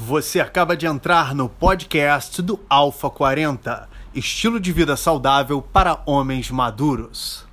Você acaba de entrar no podcast do Alfa 40, estilo de vida saudável para homens maduros.